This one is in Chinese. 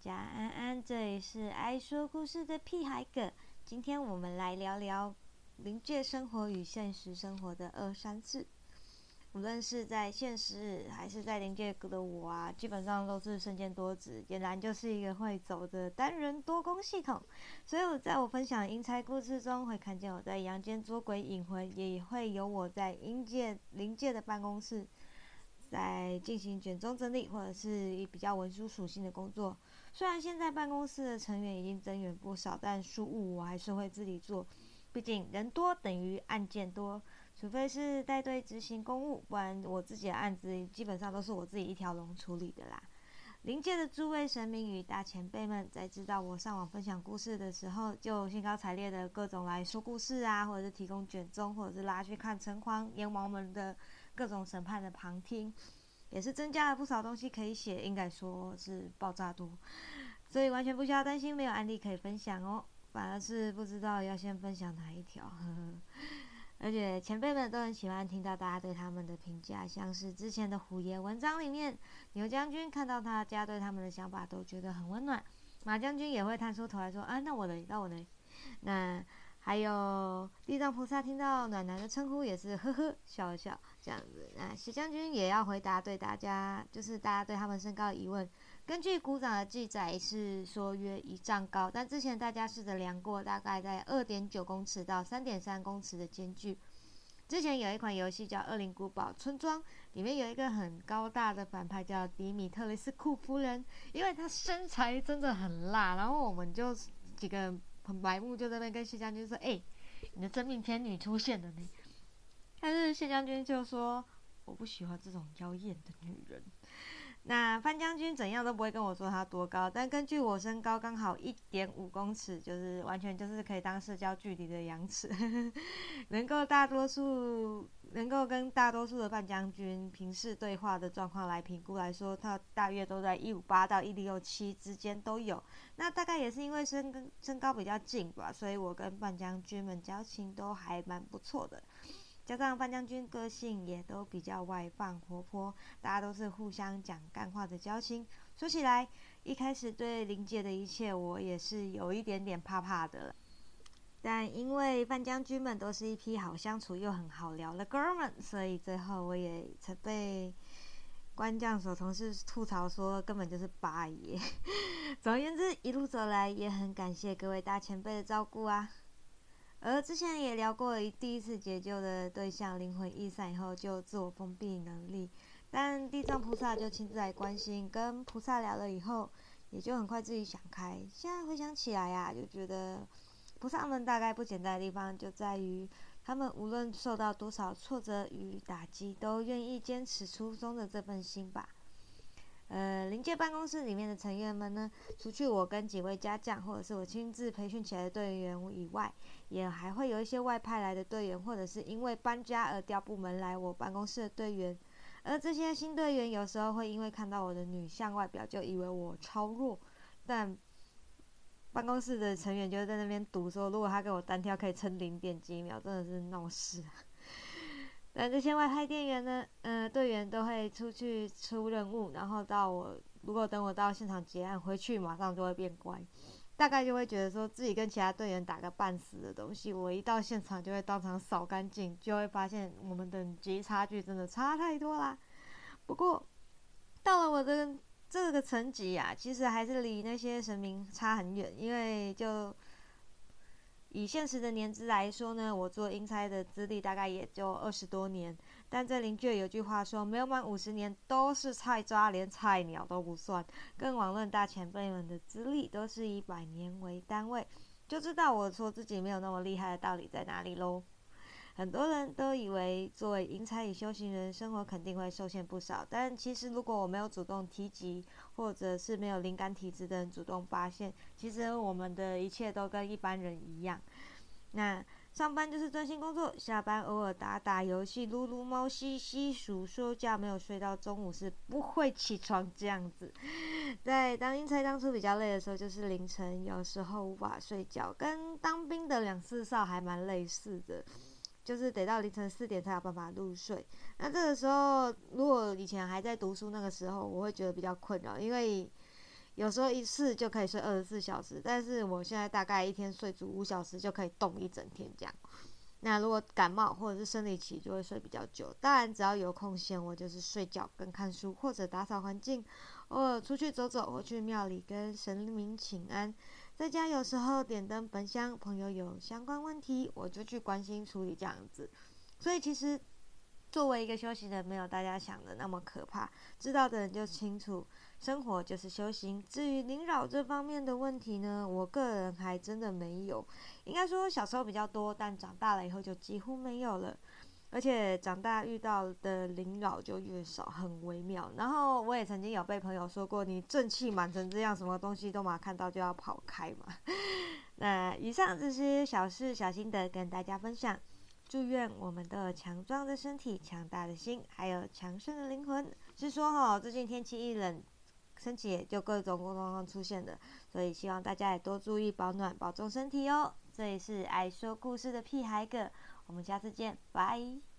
家安安，这里是爱说故事的屁孩哥。今天我们来聊聊临界生活与现实生活的二三事。无论是在现实还是在临界的我啊，基本上都是身兼多职，俨然就是一个会走的单人多工系统。所以我在我分享阴差故事中，会看见我在阳间捉鬼引魂，也会有我在阴界临界的办公室。在进行卷宗整理，或者是以比较文书属性的工作。虽然现在办公室的成员已经增援不少，但书务我还是会自己做。毕竟人多等于案件多，除非是带队执行公务，不然我自己的案子基本上都是我自己一条龙处理的啦。临界的诸位神明与大前辈们，在知道我上网分享故事的时候，就兴高采烈的各种来说故事啊，或者是提供卷宗，或者是拉去看城隍、阎王们的。各种审判的旁听，也是增加了不少东西可以写，应该说是爆炸多，所以完全不需要担心没有案例可以分享哦，反而是不知道要先分享哪一条。呵 呵而且前辈们都很喜欢听到大家对他们的评价，像是之前的虎爷文章里面，牛将军看到他家对他们的想法都觉得很温暖，马将军也会探出头来说啊，那我的，那我的，那。还有地藏菩萨听到暖男的称呼也是呵呵笑了笑这样子。那徐将军也要回答对大家，就是大家对他们身高的疑问。根据鼓掌的记载是说约一丈高，但之前大家试着量过，大概在二点九公尺到三点三公尺的间距。之前有一款游戏叫《恶灵古堡村庄》，里面有一个很高大的反派叫迪米特雷斯库夫人，因为他身材真的很辣，然后我们就几个。很白目，就在那跟谢将军说：“哎，你的真命天女出现了呢。”但是谢将军就说：“我不喜欢这种妖艳的女人。”那范将军怎样都不会跟我说他多高，但根据我身高刚好一点五公尺，就是完全就是可以当社交距离的羊尺，能够大多数能够跟大多数的范将军平视对话的状况来评估来说，他大约都在一五八到一六七之间都有。那大概也是因为身跟身高比较近吧，所以我跟范将军们交情都还蛮不错的。加上范将军个性也都比较外放活泼，大家都是互相讲干话的交情。说起来，一开始对林姐的一切，我也是有一点点怕怕的。但因为范将军们都是一批好相处又很好聊的哥们，所以最后我也曾被官将所同事吐槽说根本就是八爷。总而言之，一路走来也很感谢各位大前辈的照顾啊。而之前也聊过，第一次解救的对象灵魂易散以后就自我封闭能力，但地藏菩萨就亲自来关心，跟菩萨聊了以后，也就很快自己想开。现在回想起来呀，就觉得菩萨们大概不简单的地方就在于，他们无论受到多少挫折与打击，都愿意坚持初衷的这份心吧。呃，临界办公室里面的成员们呢，除去我跟几位家将，或者是我亲自培训起来的队员以外，也还会有一些外派来的队员，或者是因为搬家而调部门来我办公室的队员。而这些新队员有时候会因为看到我的女相外表，就以为我超弱，但办公室的成员就在那边赌说，如果他跟我单挑可以撑零点几秒，真的是闹事。那这些外派店员呢？呃，队员都会出去出任务，然后到我如果等我到现场结案回去，马上就会变乖，大概就会觉得说自己跟其他队员打个半死的东西，我一到现场就会当场扫干净，就会发现我们等级差距真的差太多啦。不过到了我的这个层级呀，其实还是离那些神明差很远，因为就。以现实的年资来说呢，我做英差的资历大概也就二十多年。但这邻居有句话说，没有满五十年都是菜渣，连菜鸟都不算。更网论大前辈们的资历都是以百年为单位，就知道我说自己没有那么厉害的道理在哪里喽。很多人都以为作为阴差与修行人，生活肯定会受限不少。但其实，如果我没有主动提及，或者是没有灵感体质的人主动发现，其实我们的一切都跟一般人一样。那上班就是专心工作，下班偶尔打打游戏、撸撸猫、吸吸鼠、休假没有睡到中午是不会起床这样子。在当英才当初比较累的时候，就是凌晨，有时候无法睡觉，跟当兵的两次少还蛮类似的。就是得到凌晨四点才有办法入睡。那这个时候，如果以前还在读书那个时候，我会觉得比较困扰，因为有时候一次就可以睡二十四小时，但是我现在大概一天睡足五小时就可以动一整天这样。那如果感冒或者是生理期，就会睡比较久。当然，只要有空闲，我就是睡觉跟看书，或者打扫环境，偶尔出去走走，或去庙里跟神明请安。在家有时候点灯焚香，朋友有相关问题，我就去关心处理这样子。所以其实作为一个修行人，没有大家想的那么可怕。知道的人就清楚。生活就是修行。至于灵扰这方面的问题呢，我个人还真的没有。应该说小时候比较多，但长大了以后就几乎没有了。而且长大遇到的灵扰就越少，很微妙。然后我也曾经有被朋友说过：“你正气满成这样，什么东西都嘛看到就要跑开嘛。”那以上这些小事小心得跟大家分享。祝愿我们的强壮的身体、强大的心，还有强盛的灵魂。是说哈，最近天气一冷。身体也就各种状况出现的，所以希望大家也多注意保暖，保重身体哦。这里是爱说故事的屁孩哥，我们下次见，拜。